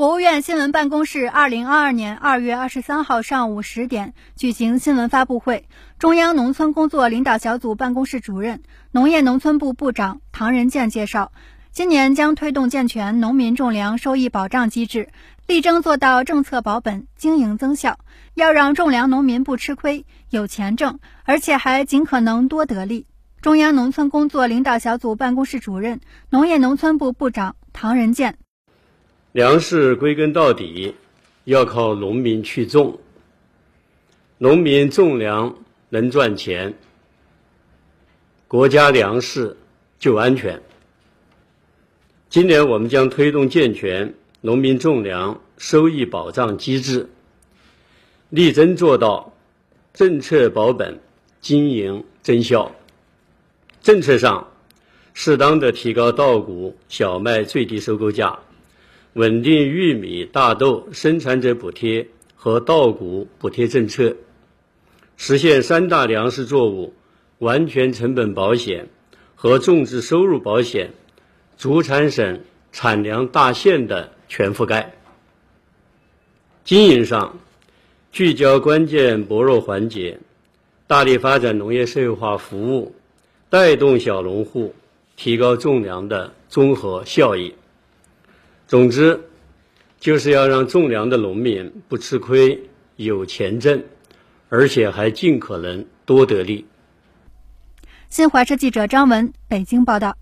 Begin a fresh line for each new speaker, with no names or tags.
国务院新闻办公室二零二二年二月二十三号上午十点举行新闻发布会，中央农村工作领导小组办公室主任、农业农村部部长唐仁健介绍，今年将推动健全农民种粮收益保障机制，力争做到政策保本、经营增效，要让种粮农民不吃亏、有钱挣，而且还尽可能多得利。中央农村工作领导小组办公室主任、农业农村部部长唐仁健。
粮食归根到底要靠农民去种，农民种粮能赚钱，国家粮食就安全。今年我们将推动健全农民种粮收益保障机制，力争做到政策保本、经营增效。政策上，适当的提高稻谷、小麦最低收购价。稳定玉米、大豆生产者补贴和稻谷补贴政策，实现三大粮食作物完全成本保险和种植收入保险主产省产粮大县的全覆盖。经营上，聚焦关键薄弱环节，大力发展农业社会化服务，带动小农户提高种粮的综合效益。总之，就是要让种粮的农民不吃亏、有钱挣，而且还尽可能多得利。
新华社记者张文北京报道。